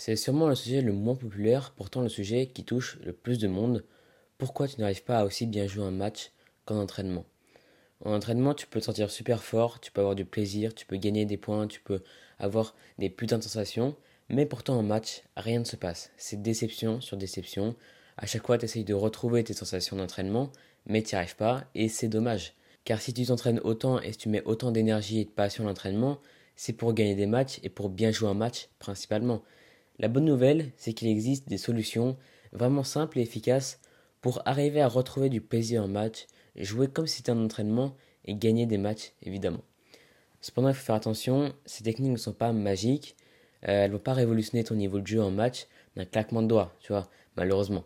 c'est sûrement le sujet le moins populaire, pourtant le sujet qui touche le plus de monde. Pourquoi tu n'arrives pas à aussi bien jouer un match qu'en entraînement? En entraînement, tu peux te sentir super fort, tu peux avoir du plaisir, tu peux gagner des points, tu peux avoir des putains de sensations, mais pourtant en match, rien ne se passe. C'est déception sur déception. À chaque fois, tu essayes de retrouver tes sensations d'entraînement, mais tu n'y arrives pas, et c'est dommage. Car si tu t'entraînes autant et si tu mets autant d'énergie et de passion à l'entraînement, c'est pour gagner des matchs et pour bien jouer un match principalement. La bonne nouvelle, c'est qu'il existe des solutions vraiment simples et efficaces pour arriver à retrouver du plaisir en match, jouer comme si c'était un entraînement et gagner des matchs évidemment. Cependant, il faut faire attention, ces techniques ne sont pas magiques, euh, elles ne vont pas révolutionner ton niveau de jeu en match d'un claquement de doigts, tu vois, malheureusement.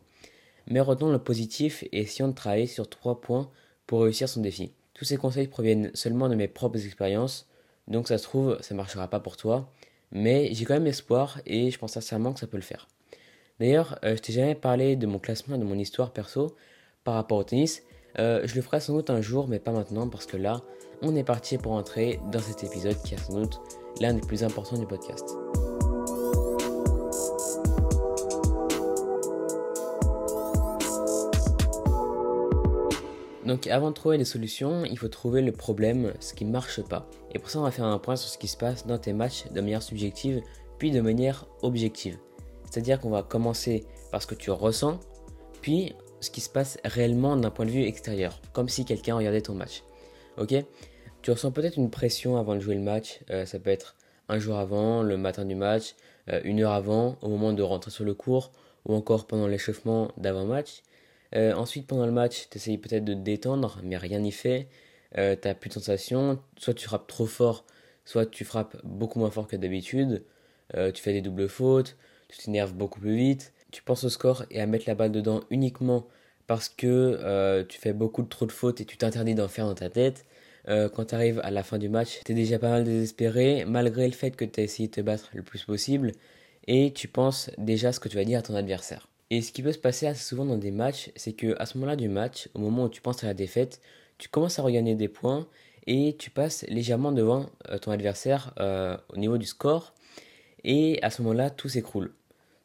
Mais retenons le positif et essayons de travailler sur trois points pour réussir son défi. Tous ces conseils proviennent seulement de mes propres expériences, donc ça se trouve, ça ne marchera pas pour toi, mais j'ai quand même espoir et je pense sincèrement que ça peut le faire. D'ailleurs, euh, je t'ai jamais parlé de mon classement, de mon histoire perso par rapport au tennis. Euh, je le ferai sans doute un jour, mais pas maintenant, parce que là, on est parti pour entrer dans cet épisode qui est sans doute l'un des plus importants du podcast. Donc avant de trouver des solutions, il faut trouver le problème, ce qui ne marche pas. Et pour ça, on va faire un point sur ce qui se passe dans tes matchs de manière subjective, puis de manière objective. C'est-à-dire qu'on va commencer par ce que tu ressens, puis ce qui se passe réellement d'un point de vue extérieur, comme si quelqu'un regardait ton match. Ok? Tu ressens peut-être une pression avant de jouer le match, euh, ça peut être un jour avant, le matin du match, euh, une heure avant, au moment de rentrer sur le cours, ou encore pendant l'échauffement d'avant-match. Euh, ensuite, pendant le match, tu peut-être de te détendre, mais rien n'y fait. Euh, tu n'as plus de sensation. Soit tu frappes trop fort, soit tu frappes beaucoup moins fort que d'habitude. Euh, tu fais des doubles fautes, tu t'énerves beaucoup plus vite. Tu penses au score et à mettre la balle dedans uniquement parce que tu fais beaucoup trop de fautes et tu t'interdis d'en faire dans ta tête. quand tu arrives à la fin du match, tu es déjà pas mal désespéré, malgré le fait que tu as essayé de te battre le plus possible, et tu penses déjà ce que tu vas dire à ton adversaire. Et ce qui peut se passer assez souvent dans des matchs, c'est que à ce moment-là du match, au moment où tu penses à la défaite, tu commences à regagner des points et tu passes légèrement devant euh, ton adversaire euh, au niveau du score. Et à ce moment-là, tout s'écroule.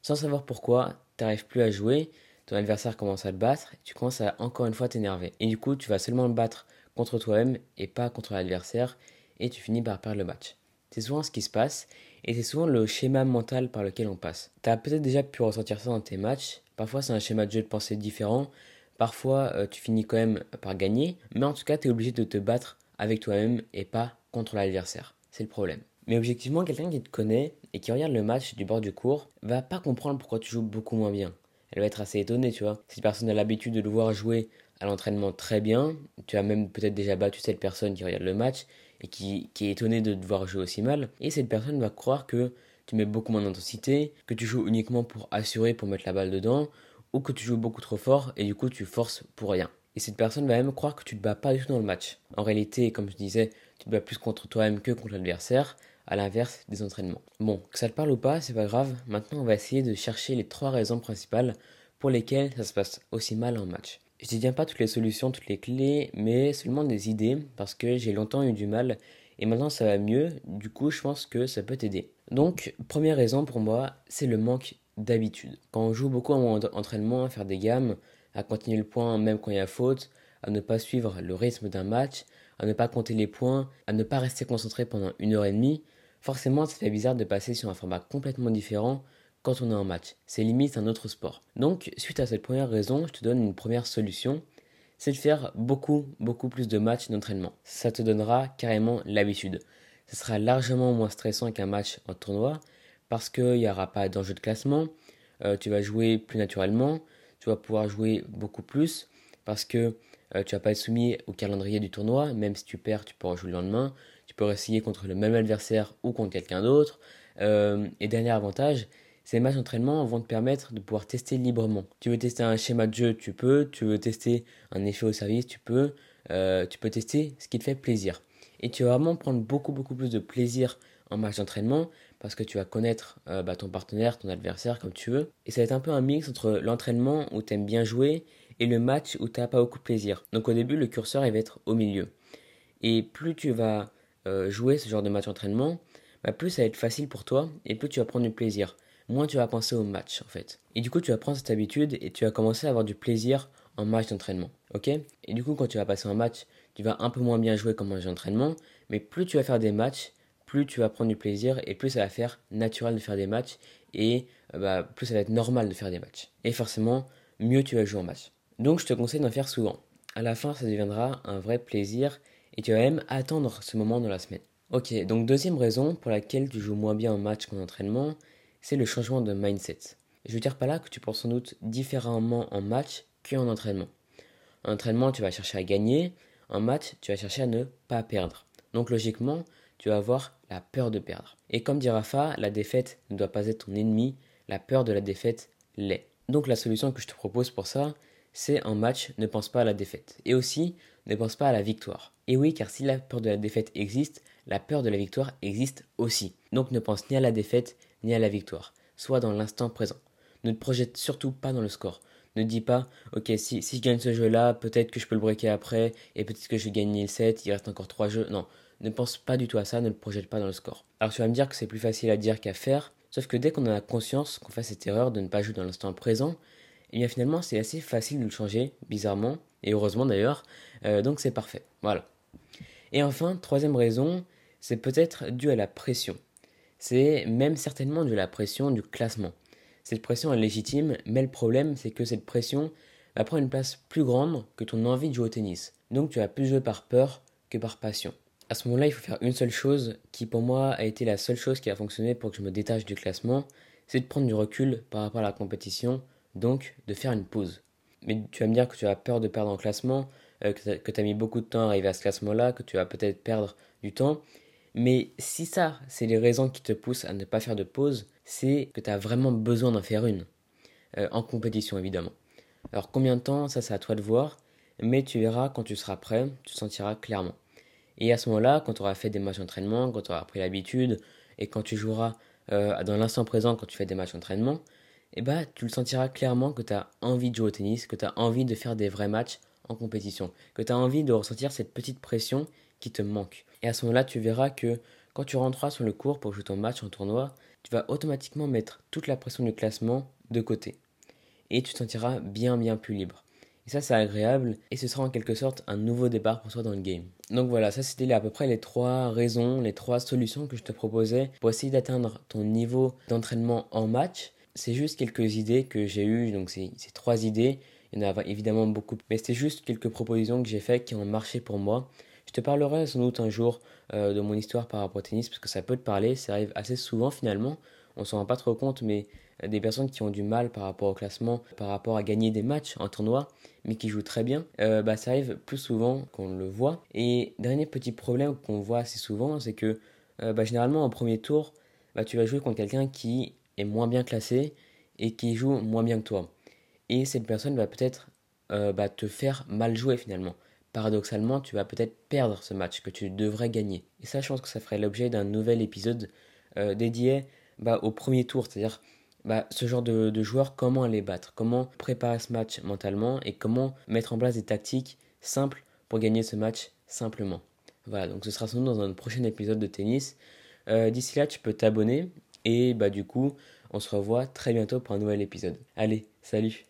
Sans savoir pourquoi, tu n'arrives plus à jouer, ton adversaire commence à te battre, tu commences à encore une fois t'énerver. Et du coup, tu vas seulement le battre contre toi-même et pas contre l'adversaire, et tu finis par perdre le match. C'est souvent ce qui se passe, et c'est souvent le schéma mental par lequel on passe. Tu as peut-être déjà pu ressentir ça dans tes matchs. Parfois, c'est un schéma de jeu de pensée différent. Parfois, euh, tu finis quand même par gagner. Mais en tout cas, tu es obligé de te battre avec toi-même et pas contre l'adversaire. C'est le problème. Mais objectivement, quelqu'un qui te connaît et qui regarde le match du bord du cours va pas comprendre pourquoi tu joues beaucoup moins bien. Elle va être assez étonnée, tu vois. Si personne a l'habitude de le voir jouer à l'entraînement très bien, tu as même peut-être déjà battu cette personne qui regarde le match et qui, est étonné de devoir jouer aussi mal. Et cette personne va croire que tu mets beaucoup moins d'intensité, que tu joues uniquement pour assurer, pour mettre la balle dedans, ou que tu joues beaucoup trop fort et du coup tu forces pour rien. Et cette personne va même croire que tu te bats pas du tout dans le match. En réalité, comme je disais, tu te bats plus contre toi-même que contre l'adversaire, à l'inverse des entraînements. Bon, que ça te parle ou pas, c'est pas grave. Maintenant, on va essayer de chercher les trois raisons principales pour lesquelles ça se passe aussi mal en match. Je ne tiens pas toutes les solutions, toutes les clés, mais seulement des idées, parce que j'ai longtemps eu du mal, et maintenant ça va mieux, du coup je pense que ça peut t'aider. Donc, première raison pour moi, c'est le manque d'habitude. Quand on joue beaucoup en entraînement, à faire des gammes, à continuer le point même quand il y a faute, à ne pas suivre le rythme d'un match, à ne pas compter les points, à ne pas rester concentré pendant une heure et demie, forcément ça fait bizarre de passer sur un format complètement différent quand on est en match. C'est limite un autre sport. Donc, suite à cette première raison, je te donne une première solution. C'est de faire beaucoup, beaucoup plus de matchs d'entraînement. Ça te donnera carrément l'habitude. Ce sera largement moins stressant qu'un match en tournoi parce qu'il n'y aura pas d'enjeu de classement. Euh, tu vas jouer plus naturellement. Tu vas pouvoir jouer beaucoup plus parce que euh, tu vas pas être soumis au calendrier du tournoi. Même si tu perds, tu pourras jouer le lendemain. Tu peux essayer contre le même adversaire ou contre quelqu'un d'autre. Euh, et dernier avantage, ces matchs d'entraînement vont te permettre de pouvoir tester librement. Tu veux tester un schéma de jeu, tu peux. Tu veux tester un effet au service, tu peux. Euh, tu peux tester ce qui te fait plaisir. Et tu vas vraiment prendre beaucoup, beaucoup plus de plaisir en match d'entraînement parce que tu vas connaître euh, bah, ton partenaire, ton adversaire, comme tu veux. Et ça va être un peu un mix entre l'entraînement où tu aimes bien jouer et le match où tu n'as pas beaucoup de plaisir. Donc au début, le curseur il va être au milieu. Et plus tu vas euh, jouer ce genre de match d'entraînement, bah, plus ça va être facile pour toi et plus tu vas prendre du plaisir. Moins tu vas penser au match en fait. Et du coup, tu vas prendre cette habitude et tu vas commencer à avoir du plaisir en match d'entraînement. Ok? Et du coup, quand tu vas passer en match, tu vas un peu moins bien jouer qu'en match d'entraînement, mais plus tu vas faire des matchs, plus tu vas prendre du plaisir et plus ça va faire naturel de faire des matchs et euh, bah, plus ça va être normal de faire des matchs. Et forcément, mieux tu vas jouer en match. Donc je te conseille d'en faire souvent. À la fin, ça deviendra un vrai plaisir et tu vas même attendre ce moment dans la semaine. Ok, donc deuxième raison pour laquelle tu joues moins bien en match qu'en entraînement, c'est le changement de mindset. Je veux dire pas là que tu penses sans doute différemment en match qu'en entraînement. En entraînement, tu vas chercher à gagner, en match, tu vas chercher à ne pas perdre. Donc logiquement, tu vas avoir la peur de perdre. Et comme dit Rafa, la défaite ne doit pas être ton ennemi, la peur de la défaite l'est. Donc la solution que je te propose pour ça, c'est en match, ne pense pas à la défaite. Et aussi, ne pense pas à la victoire. Et oui, car si la peur de la défaite existe, la peur de la victoire existe aussi. Donc ne pense ni à la défaite, ni à la victoire. Sois dans l'instant présent. Ne te projette surtout pas dans le score. Ne dis pas, ok, si, si je gagne ce jeu-là, peut-être que je peux le breaker après, et peut-être que je vais gagner le 7, il reste encore 3 jeux. Non, ne pense pas du tout à ça, ne le projette pas dans le score. Alors tu vas me dire que c'est plus facile à dire qu'à faire, sauf que dès qu'on a la conscience qu'on fait cette erreur de ne pas jouer dans l'instant présent, et eh bien finalement c'est assez facile de le changer, bizarrement, et heureusement d'ailleurs, euh, donc c'est parfait. Voilà. Et enfin, troisième raison, c'est peut-être dû à la pression. C'est même certainement à la pression du classement. Cette pression est légitime, mais le problème c'est que cette pression va prendre une place plus grande que ton envie de jouer au tennis. Donc tu vas plus jouer par peur que par passion. À ce moment-là, il faut faire une seule chose qui pour moi a été la seule chose qui a fonctionné pour que je me détache du classement, c'est de prendre du recul par rapport à la compétition, donc de faire une pause. Mais tu vas me dire que tu as peur de perdre en classement, euh, que tu as mis beaucoup de temps à arriver à ce classement-là, que tu vas peut-être perdre du temps. Mais si ça, c'est les raisons qui te poussent à ne pas faire de pause, c'est que tu as vraiment besoin d'en faire une. Euh, en compétition, évidemment. Alors combien de temps, ça c'est à toi de voir, mais tu verras quand tu seras prêt, tu sentiras clairement. Et à ce moment-là, quand tu auras fait des matchs d'entraînement, quand tu auras pris l'habitude, et quand tu joueras euh, dans l'instant présent quand tu fais des matchs d'entraînement, eh ben, tu le sentiras clairement que tu as envie de jouer au tennis, que tu as envie de faire des vrais matchs en compétition, que tu as envie de ressentir cette petite pression qui te manque. Et à ce moment-là, tu verras que quand tu rentreras sur le cours pour jouer ton match en tournoi, tu vas automatiquement mettre toute la pression du classement de côté. Et tu te sentiras bien bien plus libre. Et ça, c'est agréable et ce sera en quelque sorte un nouveau départ pour toi dans le game. Donc voilà, ça c'était à peu près les trois raisons, les trois solutions que je te proposais pour essayer d'atteindre ton niveau d'entraînement en match. C'est juste quelques idées que j'ai eues, donc c'est trois idées. Il y en a évidemment beaucoup, mais c'était juste quelques propositions que j'ai faites qui ont marché pour moi. Je te parlerai sans doute un jour euh, de mon histoire par rapport au tennis parce que ça peut te parler, ça arrive assez souvent finalement. On s'en rend pas trop compte, mais des personnes qui ont du mal par rapport au classement, par rapport à gagner des matchs en tournoi, mais qui jouent très bien, euh, bah, ça arrive plus souvent qu'on le voit. Et dernier petit problème qu'on voit assez souvent, c'est que euh, bah, généralement en premier tour, bah, tu vas jouer contre quelqu'un qui est moins bien classé et qui joue moins bien que toi. Et cette personne va peut-être euh, bah, te faire mal jouer finalement. Paradoxalement, tu vas peut-être perdre ce match que tu devrais gagner. Et ça, je pense que ça ferait l'objet d'un nouvel épisode dédié bah, au premier tour, c'est-à-dire bah, ce genre de, joueurs, comment les battre, comment préparer ce match mentalement et comment mettre en place des tactiques simples pour gagner ce match simplement? Voilà, donc ce sera sans doute dans un prochain épisode de tennis. Euh, d'ici là, tu peux t'abonner et bah du coup, on se revoit très bientôt pour un nouvel épisode. Allez, salut